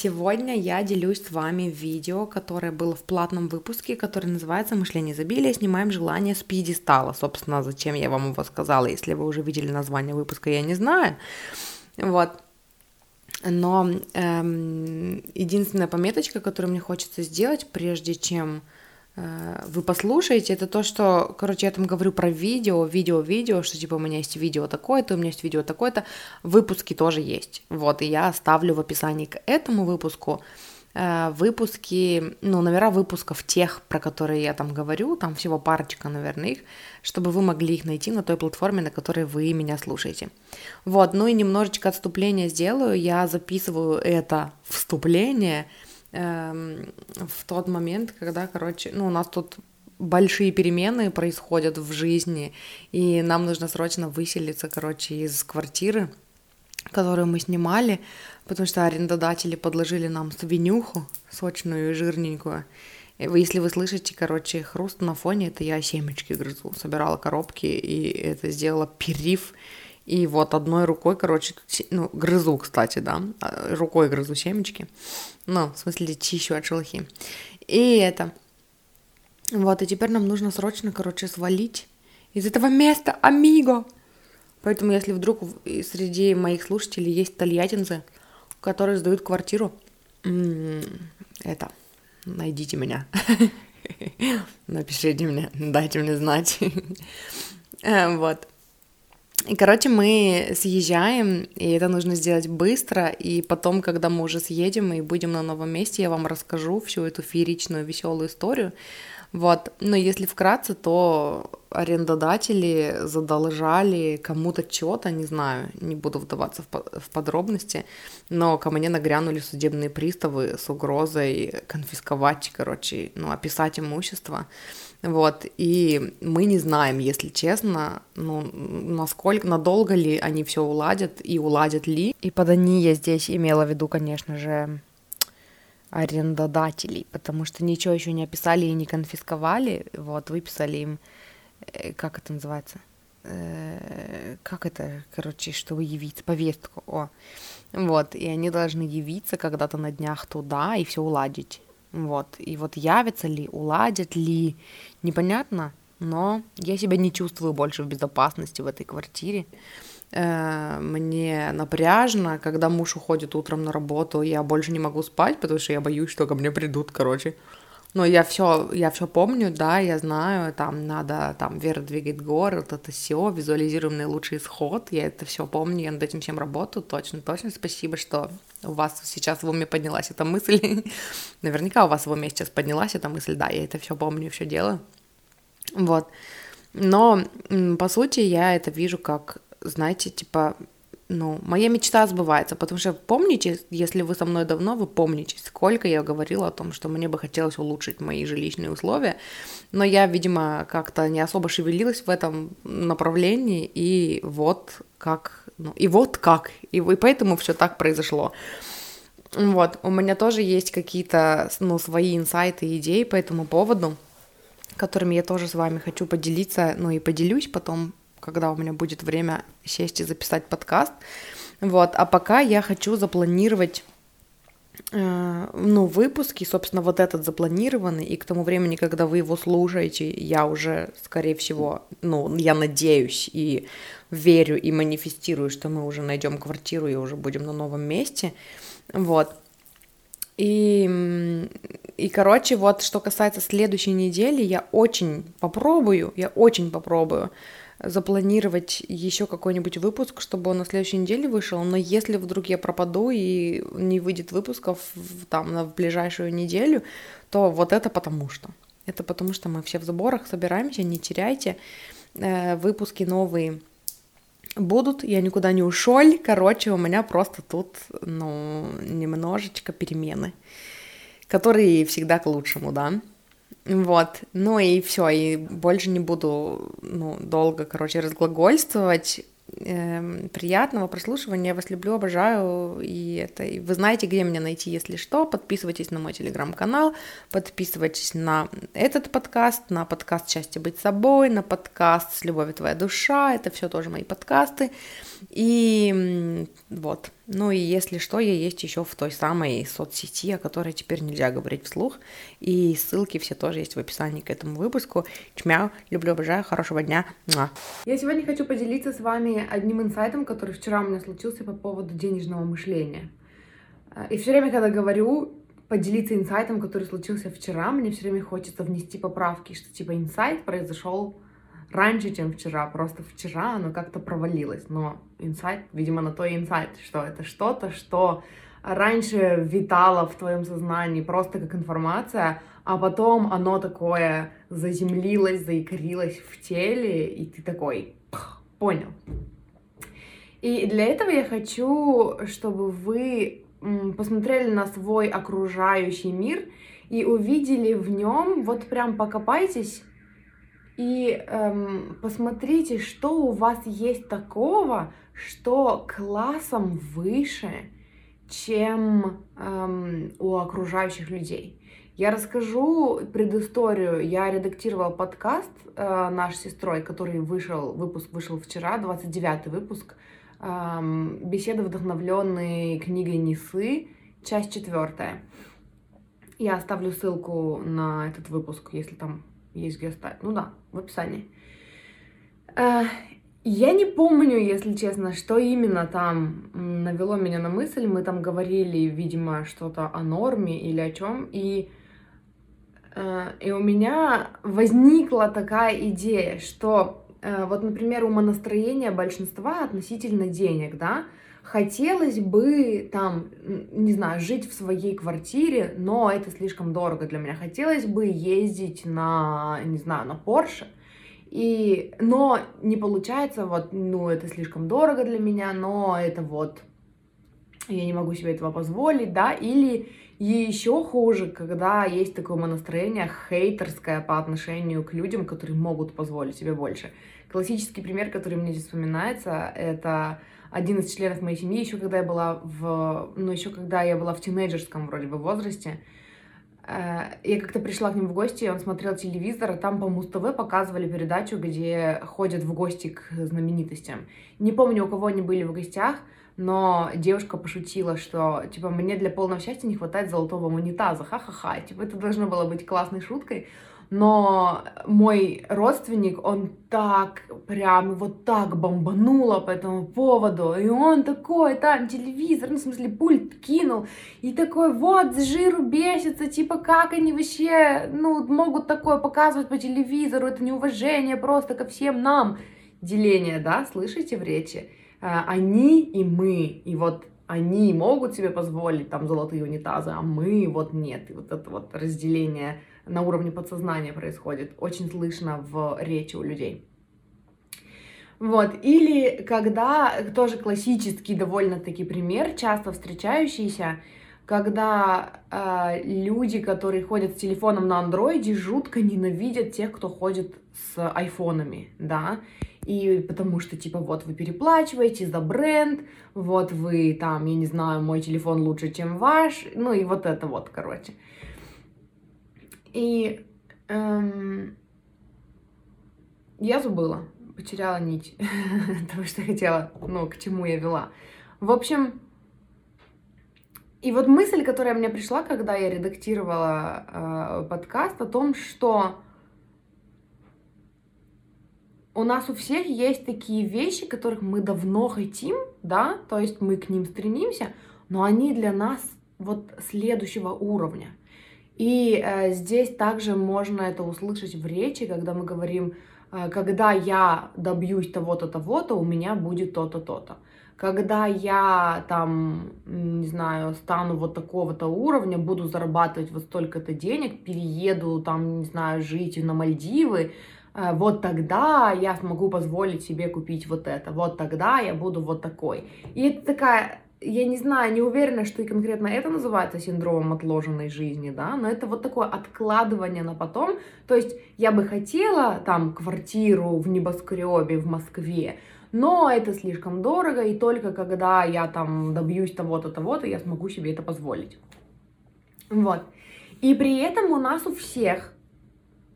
Сегодня я делюсь с вами видео, которое было в платном выпуске, который называется «Мышление изобилия. Снимаем желание с пьедестала». Собственно, зачем я вам его сказала, если вы уже видели название выпуска, я не знаю. Вот. Но эм, единственная пометочка, которую мне хочется сделать, прежде чем вы послушаете, это то, что, короче, я там говорю про видео, видео, видео, что типа у меня есть видео такое-то, у меня есть видео такое-то, выпуски тоже есть. Вот, и я оставлю в описании к этому выпуску э, выпуски, ну, номера выпусков тех, про которые я там говорю, там всего парочка, наверное, их, чтобы вы могли их найти на той платформе, на которой вы меня слушаете. Вот, ну и немножечко отступления сделаю, я записываю это вступление – в тот момент, когда, короче, ну, у нас тут большие перемены происходят в жизни, и нам нужно срочно выселиться, короче, из квартиры, которую мы снимали, потому что арендодатели подложили нам свинюху сочную и жирненькую. Если вы слышите, короче, хруст на фоне, это я семечки грызу. Собирала коробки, и это сделала периф. И вот одной рукой, короче, ну, грызу, кстати, да, а, рукой грызу семечки. Ну, в смысле, чищу от шелухи. И это. Вот, и теперь нам нужно срочно, короче, свалить из этого места, амиго. Поэтому, если вдруг среди моих слушателей есть тольяттинцы, которые сдают квартиру, это, найдите меня. Напишите мне, дайте мне знать. Э, вот. И, короче, мы съезжаем, и это нужно сделать быстро, и потом, когда мы уже съедем и будем на новом месте, я вам расскажу всю эту фееричную, веселую историю. Вот, но если вкратце, то арендодатели задолжали кому-то что-то, не знаю, не буду вдаваться в подробности, но ко мне нагрянули судебные приставы с угрозой конфисковать, короче, ну, описать имущество. Вот, и мы не знаем, если честно, ну, насколько, надолго ли они все уладят и уладят ли. И под они я здесь имела в виду, конечно же, арендодателей, потому что ничего еще не описали и не конфисковали, вот, выписали им, э, как это называется, э, как это, короче, чтобы явиться, повестку, о, вот, и они должны явиться когда-то на днях туда и все уладить. Вот. И вот явятся ли, уладят ли, непонятно, но я себя не чувствую больше в безопасности в этой квартире. Э, мне напряжно, когда муж уходит утром на работу, я больше не могу спать, потому что я боюсь, что ко мне придут, короче. Но я все, я все помню, да, я знаю, там надо, там, Вера двигает город, это все, визуализируем наилучший исход, я это все помню, я над этим всем работаю, точно, точно, спасибо, что у вас сейчас в уме поднялась эта мысль, наверняка у вас в уме сейчас поднялась эта мысль, да, я это все помню, все делаю, вот, но, по сути, я это вижу как, знаете, типа, ну, моя мечта сбывается, потому что помните, если вы со мной давно, вы помните, сколько я говорила о том, что мне бы хотелось улучшить мои жилищные условия, но я, видимо, как-то не особо шевелилась в этом направлении, и вот как, ну, и вот как, и, и поэтому все так произошло. Вот, у меня тоже есть какие-то, ну, свои инсайты и идеи по этому поводу, которыми я тоже с вами хочу поделиться, ну и поделюсь потом когда у меня будет время сесть и записать подкаст. Вот, а пока я хочу запланировать э, ну, выпуски, собственно, вот этот запланированный, и к тому времени, когда вы его слушаете, я уже, скорее всего, ну, я надеюсь и верю и манифестирую, что мы уже найдем квартиру и уже будем на новом месте, вот. И, и, короче, вот что касается следующей недели, я очень попробую, я очень попробую запланировать еще какой-нибудь выпуск, чтобы он на следующей неделе вышел, но если вдруг я пропаду и не выйдет выпусков там на ближайшую неделю, то вот это потому что. Это потому что мы все в заборах собираемся, не теряйте. Э, выпуски новые будут, я никуда не ушел. Короче, у меня просто тут, ну, немножечко перемены, которые всегда к лучшему, да. Вот, ну и все, и больше не буду, ну, долго, короче, разглагольствовать. Эм, приятного прослушивания, я вас люблю, обожаю, и это, и вы знаете, где меня найти, если что, подписывайтесь на мой телеграм-канал, подписывайтесь на этот подкаст, на подкаст «Счастье быть собой», на подкаст «С любовью твоя душа», это все тоже мои подкасты, и вот, ну и если что, я есть еще в той самой соцсети, о которой теперь нельзя говорить вслух. И ссылки все тоже есть в описании к этому выпуску. Чмяу, люблю, обожаю, хорошего дня. Муа. Я сегодня хочу поделиться с вами одним инсайтом, который вчера у меня случился по поводу денежного мышления. И все время, когда говорю поделиться инсайтом, который случился вчера, мне все время хочется внести поправки, что типа инсайт произошел раньше, чем вчера. Просто вчера оно как-то провалилось. Но инсайт, видимо, на то и инсайт, что это что-то, что раньше витало в твоем сознании просто как информация, а потом оно такое заземлилось, заикрилось в теле, и ты такой, понял. И для этого я хочу, чтобы вы посмотрели на свой окружающий мир и увидели в нем, вот прям покопайтесь и эм, посмотрите, что у вас есть такого, что классом выше, чем эм, у окружающих людей. Я расскажу предысторию. Я редактировала подкаст э, наш сестрой, который вышел, выпуск вышел вчера, 29 выпуск. Эм, беседы, вдохновленные книгой Несы, часть четвертая. Я оставлю ссылку на этот выпуск, если там есть где оставить. Ну да, в описании. Э, я не помню, если честно, что именно там навело меня на мысль. Мы там говорили, видимо, что-то о норме или о чем. И, э, и у меня возникла такая идея, что э, вот, например, умонастроение большинства относительно денег, да, Хотелось бы там, не знаю, жить в своей квартире, но это слишком дорого для меня. Хотелось бы ездить на, не знаю, на Porsche, и, но не получается, вот, ну, это слишком дорого для меня, но это вот, я не могу себе этого позволить, да, или еще хуже, когда есть такое настроение хейтерское по отношению к людям, которые могут позволить себе больше. Классический пример, который мне здесь вспоминается, это один из членов моей семьи, еще когда я была в, ну, еще когда я была в тинейджерском вроде бы возрасте, э, я как-то пришла к ним в гости, он смотрел телевизор, а там по Муз-ТВ показывали передачу, где ходят в гости к знаменитостям. Не помню, у кого они были в гостях, но девушка пошутила, что, типа, мне для полного счастья не хватает золотого унитаза, ха-ха-ха, типа, это должно было быть классной шуткой, но мой родственник, он так, прям вот так бомбануло по этому поводу, и он такой, там, телевизор, ну, в смысле, пульт кинул, и такой, вот, с жиру бесится, типа, как они вообще, ну, могут такое показывать по телевизору, это неуважение просто ко всем нам, деление, да, слышите в речи? А, они и мы, и вот они могут себе позволить там золотые унитазы, а мы вот нет. И вот это вот разделение на уровне подсознания происходит, очень слышно в речи у людей. Вот, или когда, тоже классический довольно-таки пример, часто встречающийся, когда э, люди, которые ходят с телефоном на андроиде, жутко ненавидят тех, кто ходит с айфонами, да, и потому что, типа, вот вы переплачиваете за бренд, вот вы там, я не знаю, мой телефон лучше, чем ваш, ну и вот это вот, короче. И эм, я забыла, потеряла нить того, что хотела, ну, к чему я вела. В общем, и вот мысль, которая мне пришла, когда я редактировала э, подкаст, о том, что у нас у всех есть такие вещи, которых мы давно хотим, да, то есть мы к ним стремимся, но они для нас вот следующего уровня. И э, здесь также можно это услышать в речи, когда мы говорим, э, когда я добьюсь того-то, того-то, у меня будет то-то, то-то. Когда я там, не знаю, стану вот такого-то уровня, буду зарабатывать вот столько-то денег, перееду там, не знаю, жить на Мальдивы, э, вот тогда я смогу позволить себе купить вот это, вот тогда я буду вот такой. И это такая я не знаю, не уверена, что и конкретно это называется синдромом отложенной жизни, да, но это вот такое откладывание на потом. То есть я бы хотела там квартиру в небоскребе в Москве, но это слишком дорого, и только когда я там добьюсь того-то, того-то, я смогу себе это позволить. Вот. И при этом у нас у всех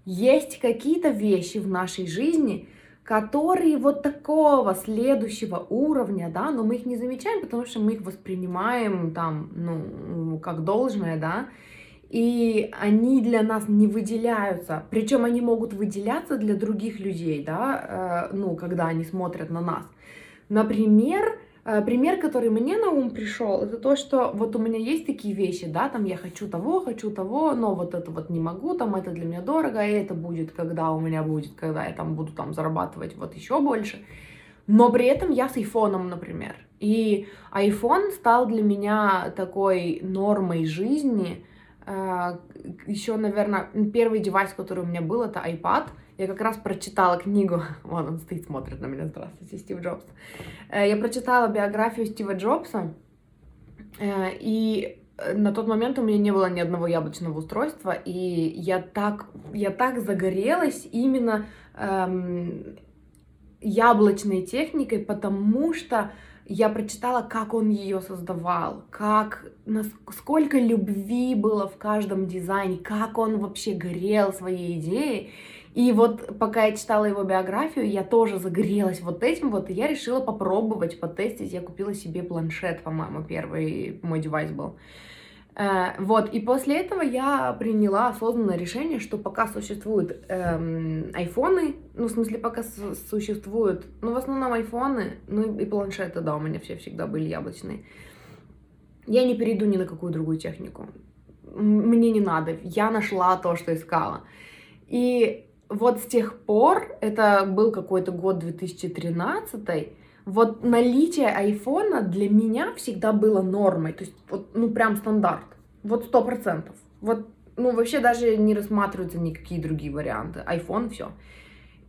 есть какие-то вещи в нашей жизни, которые вот такого следующего уровня, да, но мы их не замечаем, потому что мы их воспринимаем там, ну, как должное, да, и они для нас не выделяются, причем они могут выделяться для других людей, да, э, ну, когда они смотрят на нас. Например, пример, который мне на ум пришел, это то, что вот у меня есть такие вещи, да, там я хочу того, хочу того, но вот это вот не могу, там это для меня дорого, и это будет, когда у меня будет, когда я там буду там зарабатывать вот еще больше. Но при этом я с айфоном, например. И iPhone стал для меня такой нормой жизни. Э, еще, наверное, первый девайс, который у меня был, это iPad — я как раз прочитала книгу, вон он стоит, смотрит на меня, здравствуйте, Стив Джобс. Э, я прочитала биографию Стива Джобса, э, и на тот момент у меня не было ни одного яблочного устройства, и я так, я так загорелась именно эм, яблочной техникой, потому что я прочитала, как он ее создавал, как, сколько любви было в каждом дизайне, как он вообще горел своей идеей. И вот пока я читала его биографию, я тоже загорелась вот этим вот, и я решила попробовать, потестить. Я купила себе планшет, по-моему, первый мой девайс был. Э, вот, и после этого я приняла осознанное решение, что пока существуют эм, айфоны, ну, в смысле, пока существуют, ну, в основном айфоны, ну, и планшеты, да, у меня все всегда были яблочные, я не перейду ни на какую другую технику. Мне не надо, я нашла то, что искала. И вот с тех пор, это был какой-то год 2013, вот наличие айфона для меня всегда было нормой, то есть вот, ну прям стандарт, вот сто процентов. Вот, ну вообще даже не рассматриваются никакие другие варианты, iPhone все.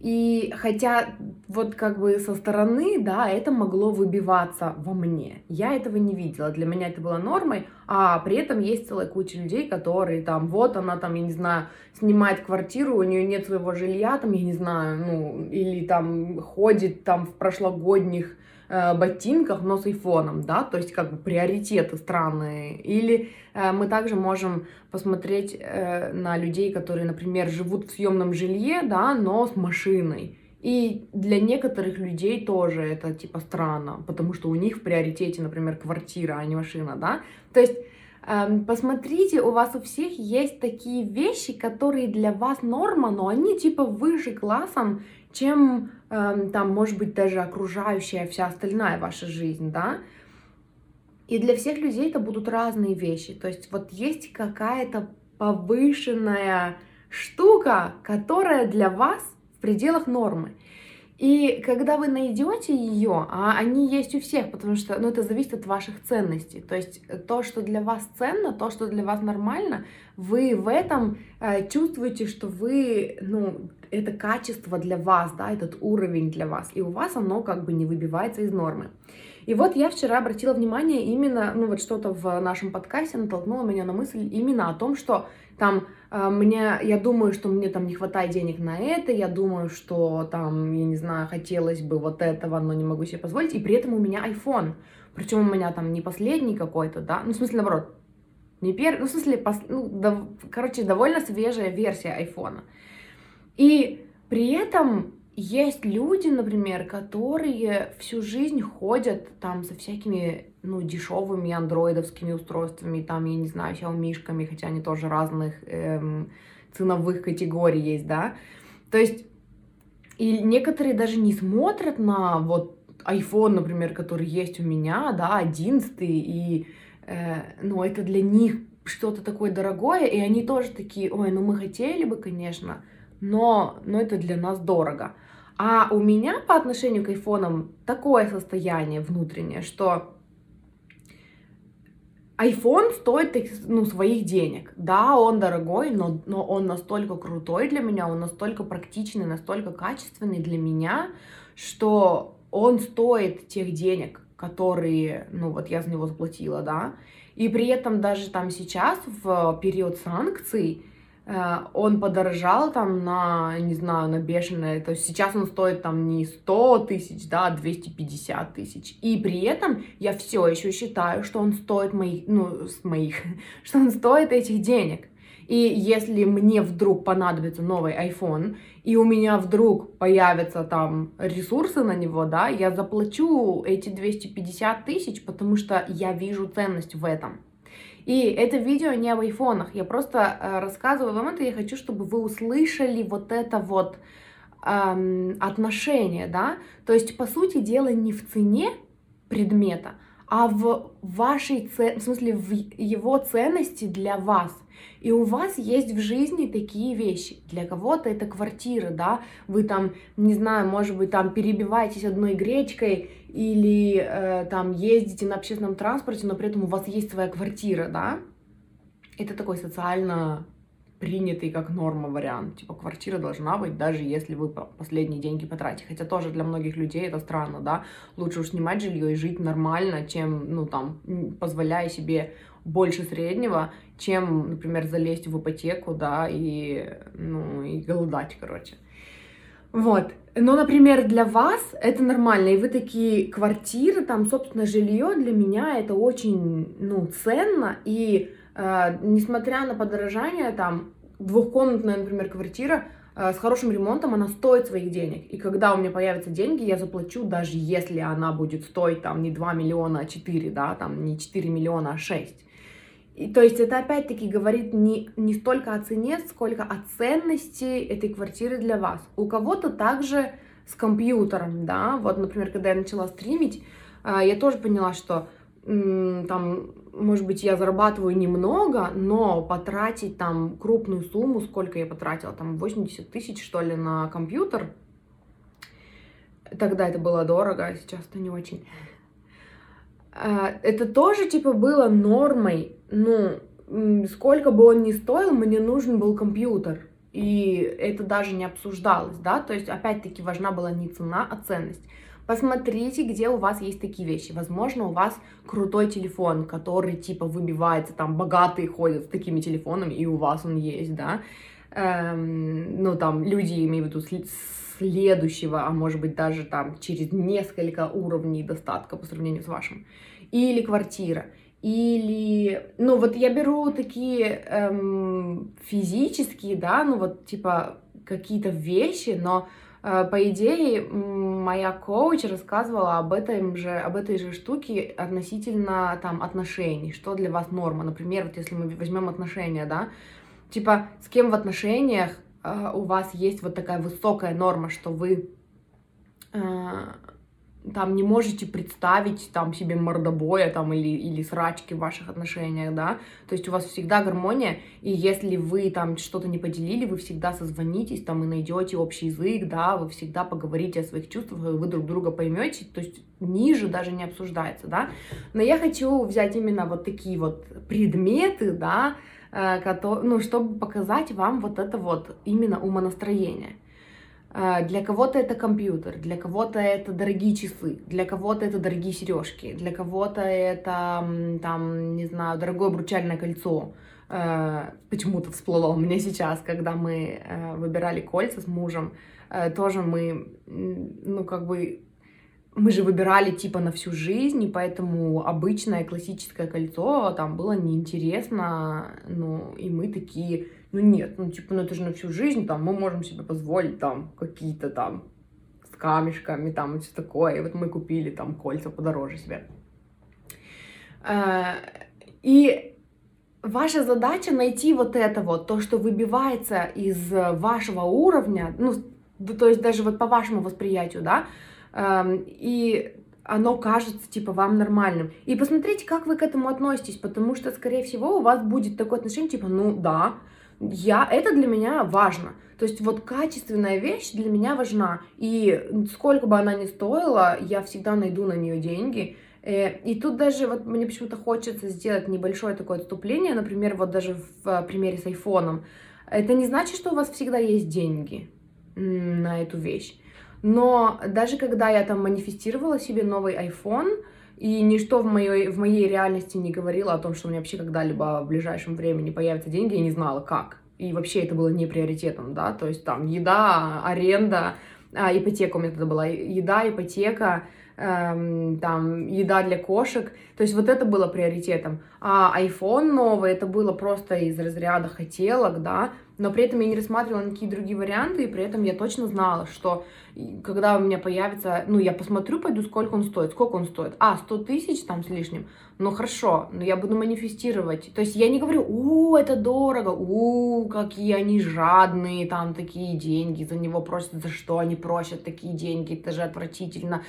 И хотя вот как бы со стороны, да, это могло выбиваться во мне. Я этого не видела, для меня это было нормой, а при этом есть целая куча людей, которые там, вот она там, я не знаю, снимает квартиру, у нее нет своего жилья, там, я не знаю, ну, или там ходит там в прошлогодних ботинках, но с айфоном, да, то есть как бы приоритеты странные. Или э, мы также можем посмотреть э, на людей, которые, например, живут в съемном жилье, да, но с машиной. И для некоторых людей тоже это типа странно, потому что у них в приоритете, например, квартира, а не машина, да. То есть эм, посмотрите, у вас у всех есть такие вещи, которые для вас норма, но они типа выше классом, чем э, там, может быть, даже окружающая вся остальная ваша жизнь, да. И для всех людей это будут разные вещи. То есть вот есть какая-то повышенная штука, которая для вас в пределах нормы. И когда вы найдете ее, а они есть у всех, потому что ну, это зависит от ваших ценностей. То есть то, что для вас ценно, то, что для вас нормально, вы в этом э, чувствуете, что вы, ну, это качество для вас, да, этот уровень для вас, и у вас оно как бы не выбивается из нормы. И вот я вчера обратила внимание именно, ну вот что-то в нашем подкасте натолкнуло меня на мысль именно о том, что там э, мне, я думаю, что мне там не хватает денег на это, я думаю, что там, я не знаю, хотелось бы вот этого, но не могу себе позволить, и при этом у меня iPhone, причем у меня там не последний какой-то, да, ну в смысле наоборот, не первый, ну в смысле, пос, ну, да, короче, довольно свежая версия айфона. И при этом есть люди, например, которые всю жизнь ходят там со всякими, ну, дешевыми андроидовскими устройствами, там, я не знаю, xiaomi хотя они тоже разных эм, ценовых категорий есть, да. То есть, и некоторые даже не смотрят на вот iPhone, например, который есть у меня, да, 11 и, э, ну, это для них что-то такое дорогое, и они тоже такие, ой, ну мы хотели бы, конечно, но, но это для нас дорого. А у меня по отношению к айфонам такое состояние внутреннее, что iPhone стоит ну, своих денег. Да, он дорогой, но, но он настолько крутой для меня, он настолько практичный, настолько качественный для меня, что он стоит тех денег, которые, ну вот я за него заплатила, да, и при этом даже там сейчас, в период санкций, он подорожал там на, не знаю, на бешеное, то есть сейчас он стоит там не 100 тысяч, да, а 250 тысяч, и при этом я все еще считаю, что он стоит моих, ну, с моих, что он стоит этих денег, и если мне вдруг понадобится новый iPhone, и у меня вдруг появятся там ресурсы на него, да, я заплачу эти 250 тысяч, потому что я вижу ценность в этом. И это видео не об айфонах, я просто э, рассказываю вам это, я хочу, чтобы вы услышали вот это вот эм, отношение, да, то есть, по сути дела, не в цене предмета, а в вашей, в смысле, в его ценности для вас. И у вас есть в жизни такие вещи. Для кого-то это квартира, да, вы там, не знаю, может быть, там перебиваетесь одной гречкой или э, там ездите на общественном транспорте, но при этом у вас есть своя квартира, да. Это такой социально принятый как норма вариант. Типа квартира должна быть, даже если вы последние деньги потратите. Хотя тоже для многих людей это странно, да. Лучше уж снимать жилье и жить нормально, чем, ну там, позволяя себе больше среднего, чем, например, залезть в ипотеку, да, и, ну, и голодать, короче. Вот. Но, например, для вас это нормально, и вы такие квартиры, там, собственно, жилье для меня это очень, ну, ценно, и э, несмотря на подорожание, там, двухкомнатная, например, квартира э, с хорошим ремонтом, она стоит своих денег. И когда у меня появятся деньги, я заплачу, даже если она будет стоить там не 2 миллиона, а 4, да, там не 4 миллиона, а 6. И, то есть это опять-таки говорит не, не столько о цене, сколько о ценности этой квартиры для вас. У кого-то также с компьютером, да, вот, например, когда я начала стримить, э, я тоже поняла, что там, может быть, я зарабатываю немного, но потратить там крупную сумму, сколько я потратила, там 80 тысяч, что ли, на компьютер, тогда это было дорого, а сейчас это не очень. А, это тоже, типа, было нормой, ну, сколько бы он ни стоил, мне нужен был компьютер, и это даже не обсуждалось, да, то есть, опять-таки, важна была не цена, а ценность. Посмотрите, где у вас есть такие вещи. Возможно, у вас крутой телефон, который типа выбивается, там богатые ходят с такими телефонами, и у вас он есть, да. Эм, ну, там, люди, имею в виду, следующего, а может быть даже там через несколько уровней достатка по сравнению с вашим. Или квартира. Или, ну вот я беру такие эм, физические, да, ну вот типа какие-то вещи, но Э, по идее, моя коуч рассказывала об, этом же, об этой же штуке относительно там отношений, что для вас норма. Например, вот если мы возьмем отношения, да, типа с кем в отношениях у вас есть вот такая высокая норма, что вы э, там не можете представить там себе мордобоя там или, или срачки в ваших отношениях, да, то есть у вас всегда гармония, и если вы там что-то не поделили, вы всегда созвонитесь там и найдете общий язык, да, вы всегда поговорите о своих чувствах, и вы друг друга поймете, то есть ниже даже не обсуждается, да, но я хочу взять именно вот такие вот предметы, да, ну, чтобы показать вам вот это вот именно умонастроение. А, для кого-то это компьютер, для кого-то это дорогие часы, для кого-то это дорогие сережки, для кого-то это, там, не знаю, дорогое обручальное кольцо. А, почему-то всплыло у меня сейчас, когда мы э, выбирали кольца с мужем, э, тоже мы, ну, как бы, мы же выбирали типа на всю жизнь, и поэтому обычное классическое кольцо там было неинтересно, ну, и мы такие ну нет, ну типа, ну это же на всю жизнь, там, мы можем себе позволить там какие-то там с камешками, там, и все такое. И вот мы купили там кольца подороже себе. А, и ваша задача найти вот это вот, то, что выбивается из вашего уровня, ну, то есть даже вот по вашему восприятию, да, и оно кажется, типа, вам нормальным. И посмотрите, как вы к этому относитесь, потому что, скорее всего, у вас будет такое отношение, типа, ну, да, я, это для меня важно. То есть вот качественная вещь для меня важна. И сколько бы она ни стоила, я всегда найду на нее деньги. Э, и тут даже вот мне почему-то хочется сделать небольшое такое отступление, например, вот даже в примере с айфоном. Это не значит, что у вас всегда есть деньги на эту вещь. Но даже когда я там манифестировала себе новый iPhone, И ничто в моей, в моей реальности не говорило о том, что у меня вообще когда-либо в ближайшем времени появятся деньги, я не знала как. И вообще это было не приоритетом, да, то есть там еда, аренда, а, ипотека у меня тогда была, еда, ипотека, эм, там, еда для кошек, то есть вот это было приоритетом. А iPhone новый, это было просто из разряда хотелок, да, но при этом я не рассматривала никакие другие варианты, и при этом я точно знала, что когда у меня появится, ну, я посмотрю, пойду, сколько он стоит, сколько он стоит, а, 100 тысяч там с лишним, ну, хорошо, но я буду манифестировать, то есть я не говорю, у, это дорого, у, какие они жадные, там, такие деньги, за него просят, за что они просят такие деньги, это же отвратительно,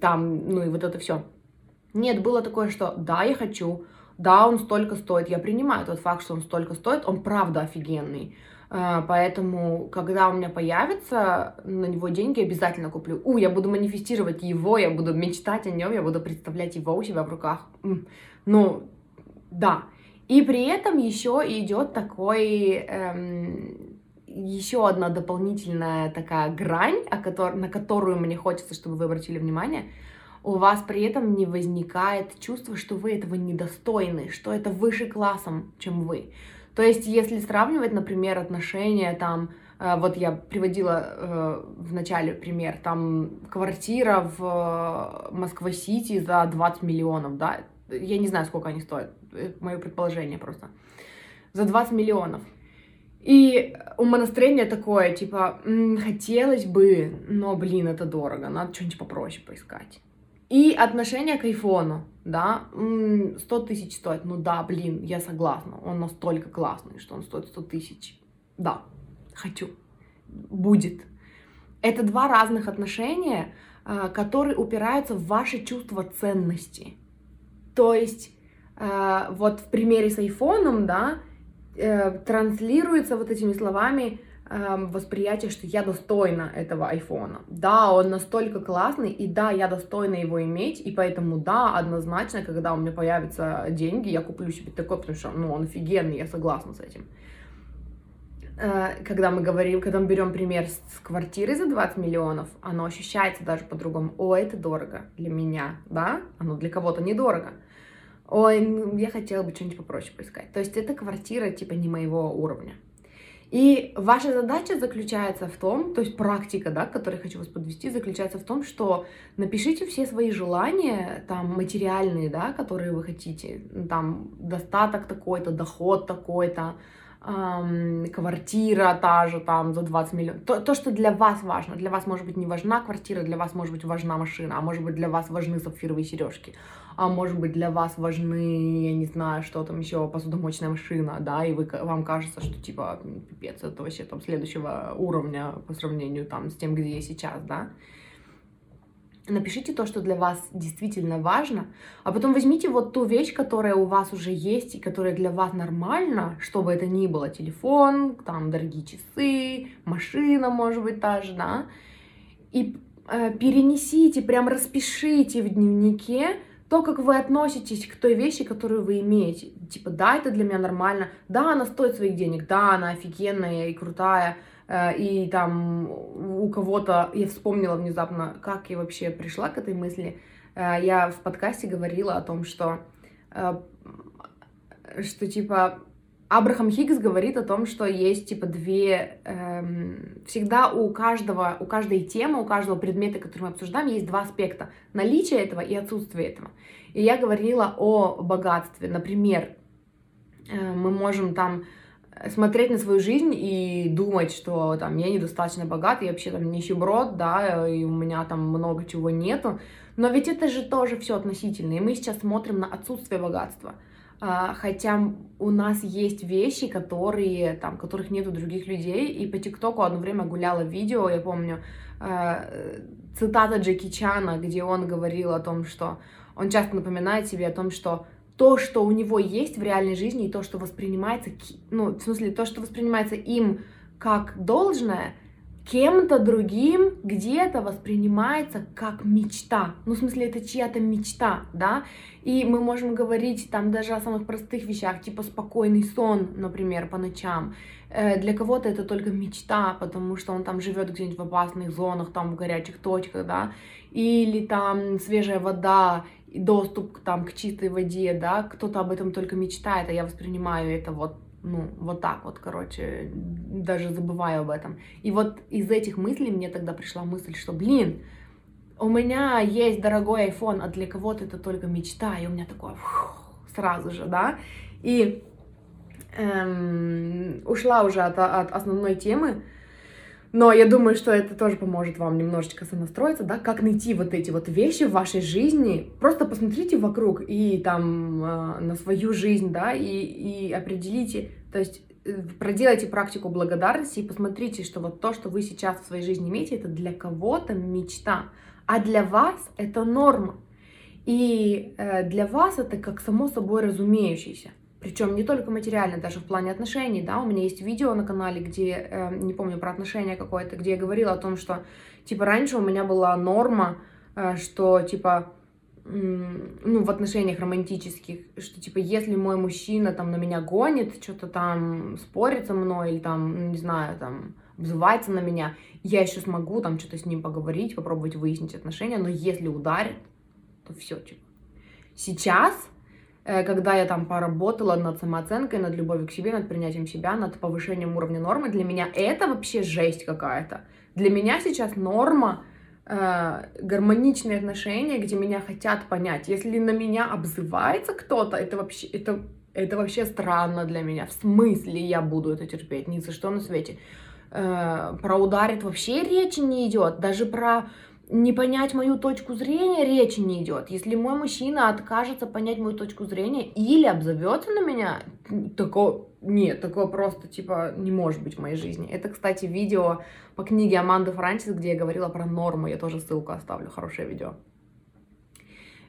там, ну, и вот это все. Нет, было такое, что да, я хочу, да, он столько стоит, я принимаю тот факт, что он столько стоит, он правда офигенный. А, поэтому, когда у меня появится на него деньги, обязательно куплю. У, я буду манифестировать его, я буду мечтать о нем, я буду представлять его у себя в руках. Ну, да. И при этом еще идет такой, эм, еще одна дополнительная такая грань, о которой, на которую мне хочется, чтобы вы обратили внимание – у вас при этом не возникает чувство, что вы этого недостойны, что это выше классом, чем вы. То есть, если сравнивать, например, отношения там, э, вот я приводила э, в начале пример, там квартира в э, Москва-Сити за 20 миллионов, да, я не знаю, сколько они стоят, мое предположение просто, за 20 миллионов. И умонастроение такое, типа, хотелось бы, но, блин, это дорого, надо что-нибудь попроще поискать. И отношение к айфону, да, 100 тысяч стоит, ну да, блин, я согласна, он настолько классный, что он стоит 100 тысяч. Да, хочу, будет. Это два разных отношения, а, которые упираются в ваше чувство ценности. То есть, а, вот в примере с айфоном, да, э, транслируется вот этими словами восприятие, что я достойна этого айфона. Да, он настолько классный, и да, я достойна его иметь, и поэтому да, однозначно, когда у меня появятся деньги, я куплю себе такой, потому что, ну, он офигенный, я согласна с этим. Э, когда мы говорим, когда мы берем пример с квартирой за 20 миллионов, оно ощущается даже по-другому. О, это дорого для меня, да? Оно для кого-то недорого. Ой, я хотела бы что-нибудь попроще поискать. То есть это квартира типа не моего уровня. И ваша задача заключается в том, то есть практика, да, к которой хочу вас подвести, заключается в том, что напишите все свои желания, там, материальные, да, которые вы хотите, там, достаток такой-то, доход такой-то, квартира та же там за 20 миллионов. То, то, что для вас важно. Для вас может быть не важна квартира, для вас может быть важна машина, а может быть для вас важны сапфировые сережки, а может быть для вас важны, я не знаю, что там еще, посудомоечная машина, да, и вы, вам кажется, что типа, пипец, это вообще там следующего уровня по сравнению там с тем, где я сейчас, да. Напишите то, что для вас действительно важно, а потом возьмите вот ту вещь, которая у вас уже есть и которая для вас нормальна, что бы это ни было, телефон, там дорогие часы, машина, может быть, та же, да, и э, перенесите, прям распишите в дневнике то, как вы относитесь к той вещи, которую вы имеете. Типа, да, это для меня нормально, да, она стоит своих денег, да, она офигенная и крутая, и там у кого-то, я вспомнила внезапно, как я вообще пришла к этой мысли, э, я в подкасте говорила о том, что, э, что типа Абрахам Хиггс говорит о том, что есть типа две, эм, всегда у каждого, у каждой темы, у каждого предмета, который мы обсуждаем, есть два аспекта: наличие этого и отсутствие этого. И я говорила о богатстве, например, э, мы можем там смотреть на свою жизнь и думать, что там я недостаточно богат, я вообще там нищеброд, да, и у меня там много чего нету. Но ведь это же тоже все относительно, и мы сейчас смотрим на отсутствие богатства. А, хотя у нас есть вещи, которые, там, которых нет у других людей, и по ТикТоку одно время гуляла видео, я помню, а, цитата Джеки Чана, где он говорил о том, что он часто напоминает себе о том, что то, что у него есть в реальной жизни, и то, что воспринимается, ну, в смысле, то, что воспринимается им как должное, кем-то другим где-то воспринимается как мечта. Ну, в смысле, это чья-то мечта, да? И мы можем говорить там даже о самых простых вещах, типа спокойный сон, например, по ночам. Э, для кого-то это только мечта, потому что он там живет где-нибудь в опасных зонах, там в горячих точках, да, или там свежая вода, доступ там к чистой воде, да, кто-то об этом только мечтает, а я воспринимаю это вот ну, вот так вот, короче, даже забываю об этом. И вот из этих мыслей мне тогда пришла мысль, что, блин, у меня есть дорогой iPhone, а для кого-то это только мечта, и у меня такое сразу же, да, и эм, ушла уже от, от основной темы, но я думаю, что это тоже поможет вам немножечко сонастроиться, да, как найти вот эти вот вещи в вашей жизни. Просто посмотрите вокруг и там э, на свою жизнь, да, и, и определите, то есть э, проделайте практику благодарности и посмотрите, что вот то, что вы сейчас в своей жизни имеете, это для кого-то мечта, а для вас это норма. И э, для вас это как само собой разумеющееся. Причем не только материально, даже в плане отношений, да, у меня есть видео на канале, где, э, не помню, про отношения какое-то, где я говорила о том, что, типа, раньше у меня была норма, э, что, типа, ну, в отношениях романтических, что, типа, если мой мужчина, там, на меня гонит, что-то там спорит со мной, или там, не знаю, там, обзывается на меня, я еще смогу там что-то с ним поговорить, попробовать выяснить отношения, но если ударит, то все, типа. Сейчас когда я там поработала над самооценкой, над любовью к себе, над принятием себя, над повышением уровня нормы, для меня это вообще жесть какая-то. Для меня сейчас норма э, гармоничные отношения, где меня хотят понять. Если на меня обзывается кто-то, это вообще, это, это вообще странно для меня. В смысле я буду это терпеть? Ни за что на свете. Э, про ударит вообще речи не идет. Даже про не понять мою точку зрения речи не идет. Если мой мужчина откажется понять мою точку зрения или обзовется на меня, такого нет, такого просто типа не может быть в моей жизни. Это, кстати, видео по книге Аманды Франсис, где я говорила про норму. Я тоже ссылку оставлю, хорошее видео.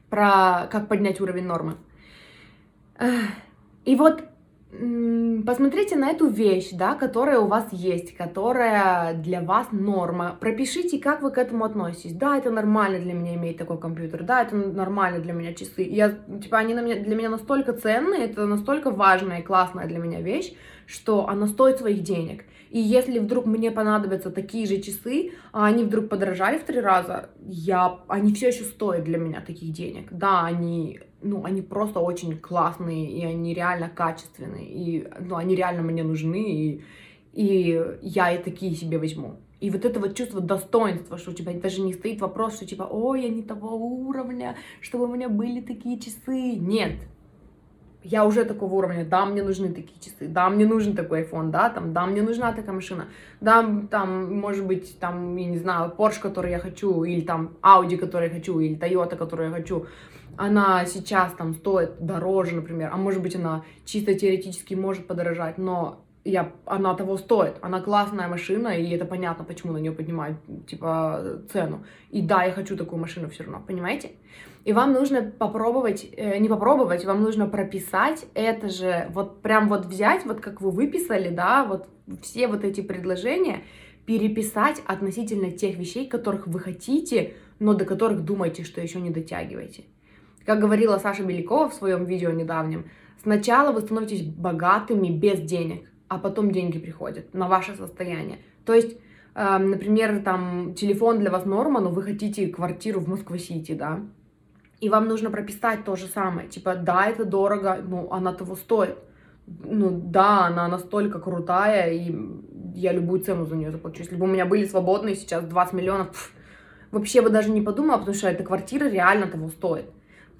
Про как поднять уровень нормы. И вот посмотрите на эту вещь, да, которая у вас есть, которая для вас норма. Пропишите, как вы к этому относитесь. Да, это нормально для меня иметь такой компьютер. Да, это нормально для меня часы. Я, типа, они на меня, для меня настолько ценные, это настолько важная и классная для меня вещь, что она стоит своих денег. И если вдруг мне понадобятся такие же часы, а они вдруг подорожали в три раза, я, они все еще стоят для меня таких денег. Да, они ну, они просто очень классные, и они реально качественные, и, ну, они реально мне нужны, и, и я и такие себе возьму. И вот это вот чувство достоинства, что у тебя даже не стоит вопрос, что типа, ой, я не того уровня, чтобы у меня были такие часы. Нет, я уже такого уровня, да, мне нужны такие часы, да, мне нужен такой iPhone, да, там, да, мне нужна такая машина, да, там, может быть, там, я не знаю, Porsche, который я хочу, или там Audi, который я хочу, или Toyota, которую я хочу, она сейчас там стоит дороже, например, а может быть она чисто теоретически может подорожать, но я, она того стоит, она классная машина, и это понятно, почему на нее поднимают, типа, цену. И да, я хочу такую машину все равно, понимаете? И вам нужно попробовать, э, не попробовать, вам нужно прописать это же, вот прям вот взять, вот как вы выписали, да, вот все вот эти предложения, переписать относительно тех вещей, которых вы хотите, но до которых думаете, что еще не дотягиваете. Как говорила Саша Белякова в своем видео недавнем, сначала вы становитесь богатыми без денег, а потом деньги приходят на ваше состояние. То есть, э, например, там телефон для вас норма, но вы хотите квартиру в Москва-Сити, да, и вам нужно прописать то же самое. Типа, да, это дорого, но она того стоит. Ну, да, она настолько крутая, и я любую цену за нее заплачу. Если бы у меня были свободные сейчас 20 миллионов, пф, вообще бы даже не подумала, потому что эта квартира реально того стоит.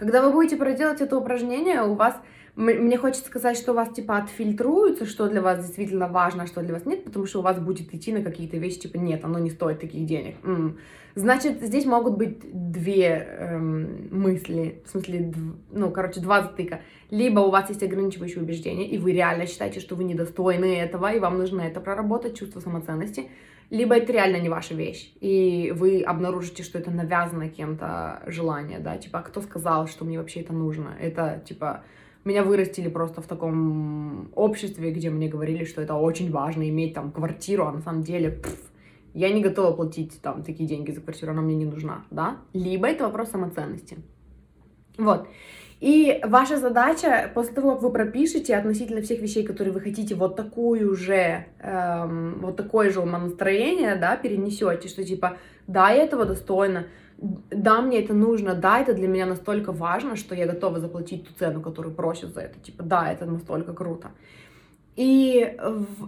Когда вы будете проделать это упражнение, у вас, мне хочется сказать, что у вас типа отфильтруется, что для вас действительно важно, а что для вас нет, потому что у вас будет идти на какие-то вещи, типа нет, оно не стоит таких денег. М-м. Значит, здесь могут быть две эм, мысли, в смысле, ну, короче, два затыка. Либо у вас есть ограничивающие убеждения, и вы реально считаете, что вы недостойны этого, и вам нужно это проработать, чувство самоценности, либо это реально не ваша вещь, и вы обнаружите, что это навязано кем-то желание, да, типа, а кто сказал, что мне вообще это нужно? Это, типа, меня вырастили просто в таком обществе, где мне говорили, что это очень важно иметь там квартиру, а на самом деле, пф, я не готова платить там такие деньги за квартиру, она мне не нужна, да? Либо это вопрос самоценности. Вот. И ваша задача, после того, как вы пропишете относительно всех вещей, которые вы хотите, вот такую же, эм, вот такое же умонастроение, да, перенесете, что типа, да, я этого достойна, да, мне это нужно, да, это для меня настолько важно, что я готова заплатить ту цену, которую просят за это. Типа, да, это настолько круто. И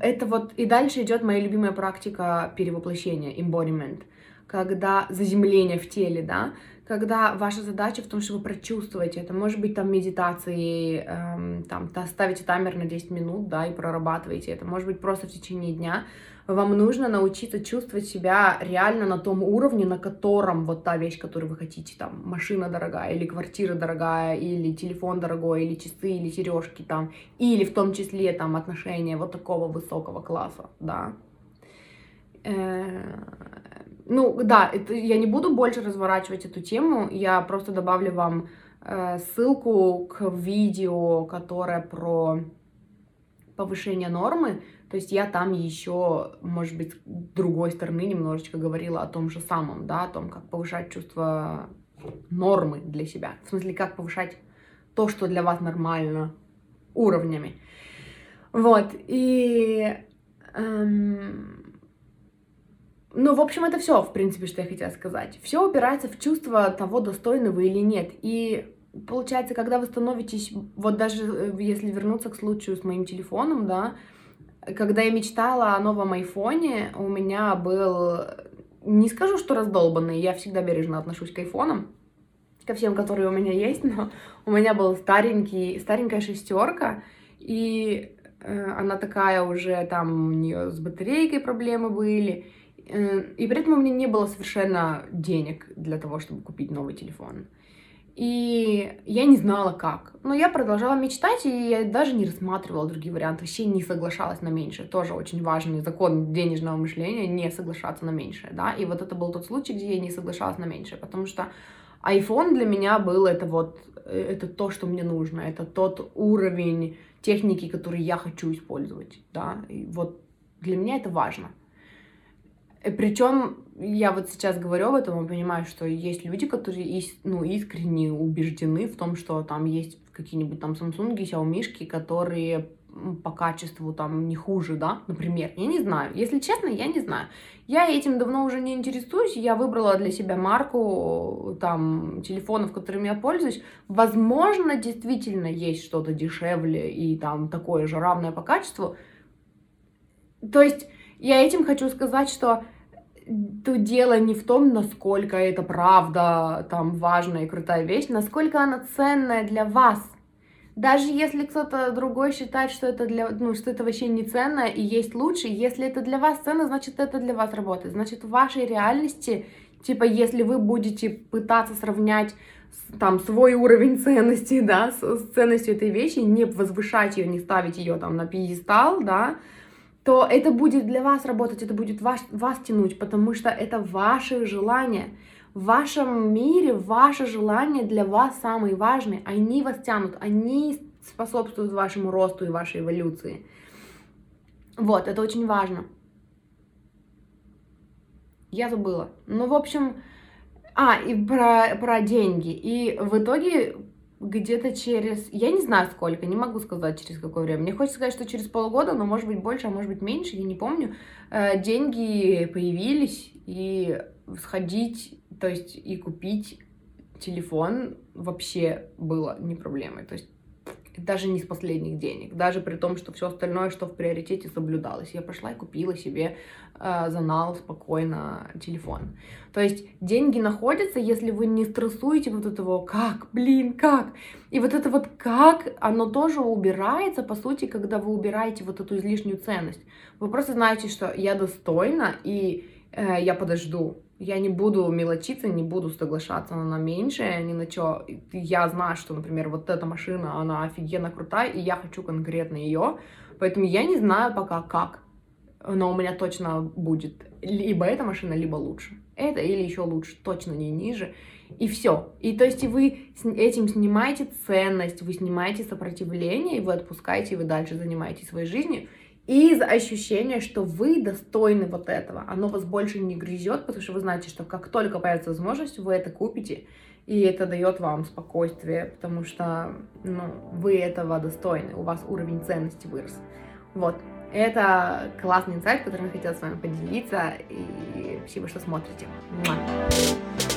это вот, и дальше идет моя любимая практика перевоплощения, embodiment, когда заземление в теле, да, когда ваша задача в том, чтобы прочувствовать это. Может быть, там медитации, эм, там, ставите таймер на 10 минут, да, и прорабатываете это. Может быть, просто в течение дня вам нужно научиться чувствовать себя реально на том уровне, на котором вот та вещь, которую вы хотите, там, машина дорогая, или квартира дорогая, или телефон дорогой, или часы, или сережки там, или в том числе там отношения вот такого высокого класса, да. Ну, да, это, я не буду больше разворачивать эту тему, я просто добавлю вам э, ссылку к видео, которое про повышение нормы, то есть я там еще, может быть, другой стороны немножечко говорила о том же самом, да, о том, как повышать чувство нормы для себя. В смысле, как повышать то, что для вас нормально, уровнями. Вот, и... Эм... Ну, в общем, это все, в принципе, что я хотела сказать. Все упирается в чувство того, достойны вы или нет. И получается, когда вы становитесь, вот даже э, если вернуться к случаю с моим телефоном, да, когда я мечтала о новом айфоне, у меня был, не скажу, что раздолбанный, я всегда бережно отношусь к айфонам, ко всем, которые у меня есть, но у меня был старенький, старенькая шестерка, и э, она такая уже, там у нее с батарейкой проблемы были, и при этом у меня не было совершенно денег для того, чтобы купить новый телефон. И я не знала как. Но я продолжала мечтать, и я даже не рассматривала другие варианты, вообще не соглашалась на меньшее. Тоже очень важный закон денежного мышления, не соглашаться на меньшее, да. И вот это был тот случай, где я не соглашалась на меньшее, потому что iPhone для меня был это вот, э, это то, что мне нужно, это тот уровень техники, который я хочу использовать, да. И вот для меня это важно. Э, Причем я вот сейчас говорю об этом и понимаю, что есть люди, которые ну, искренне убеждены в том, что там есть какие-нибудь там Samsung, Xiaomi, которые по качеству там не хуже, да, например. Я не знаю. Если честно, я не знаю. Я этим давно уже не интересуюсь. Я выбрала для себя марку там телефонов, которыми я пользуюсь. Возможно, действительно есть что-то дешевле и там такое же равное по качеству. То есть я этим хочу сказать, что тут дело не в том, насколько это правда, там, важная и крутая вещь, насколько она ценная для вас. Даже если кто-то другой считает, что это для, ну, что это вообще не ценно и есть лучше, если это для вас ценно, значит это для вас работает. Значит в вашей реальности, типа, если вы будете пытаться сравнять там свой уровень ценности, да, с, с ценностью этой вещи, не возвышать ее, не ставить ее там на пьедестал, да, то это будет для вас работать, это будет вас, вас тянуть, потому что это ваши желания. В вашем мире ваши желания для вас самые важные. Они вас тянут, они способствуют вашему росту и вашей эволюции. Вот, это очень важно. Я забыла. Ну, в общем, а, и про, про деньги. И в итоге где-то через, я не знаю сколько, не могу сказать через какое время. Мне хочется сказать, что через полгода, но может быть больше, а может быть меньше, я не помню, э, деньги появились, и сходить, то есть и купить телефон вообще было не проблемой. То есть даже не с последних денег, даже при том, что все остальное, что в приоритете соблюдалось. Я пошла и купила себе э, за спокойно телефон. То есть деньги находятся, если вы не стрессуете вот этого «как?», «блин, как?». И вот это вот «как?», оно тоже убирается, по сути, когда вы убираете вот эту излишнюю ценность. Вы просто знаете, что я достойна, и э, я подожду, я не буду мелочиться, не буду соглашаться на меньшее, ни на что. Я знаю, что, например, вот эта машина, она офигенно крутая, и я хочу конкретно ее, поэтому я не знаю пока как, но у меня точно будет либо эта машина, либо лучше. Это или еще лучше, точно не ниже. И все. И то есть вы этим снимаете ценность, вы снимаете сопротивление, и вы отпускаете, и вы дальше занимаетесь своей жизнью из ощущения, что вы достойны вот этого. Оно вас больше не грызет, потому что вы знаете, что как только появится возможность, вы это купите, и это дает вам спокойствие, потому что ну, вы этого достойны, у вас уровень ценности вырос. Вот. Это классный инсайт, которым я хотела с вами поделиться, и спасибо, что смотрите. Муа.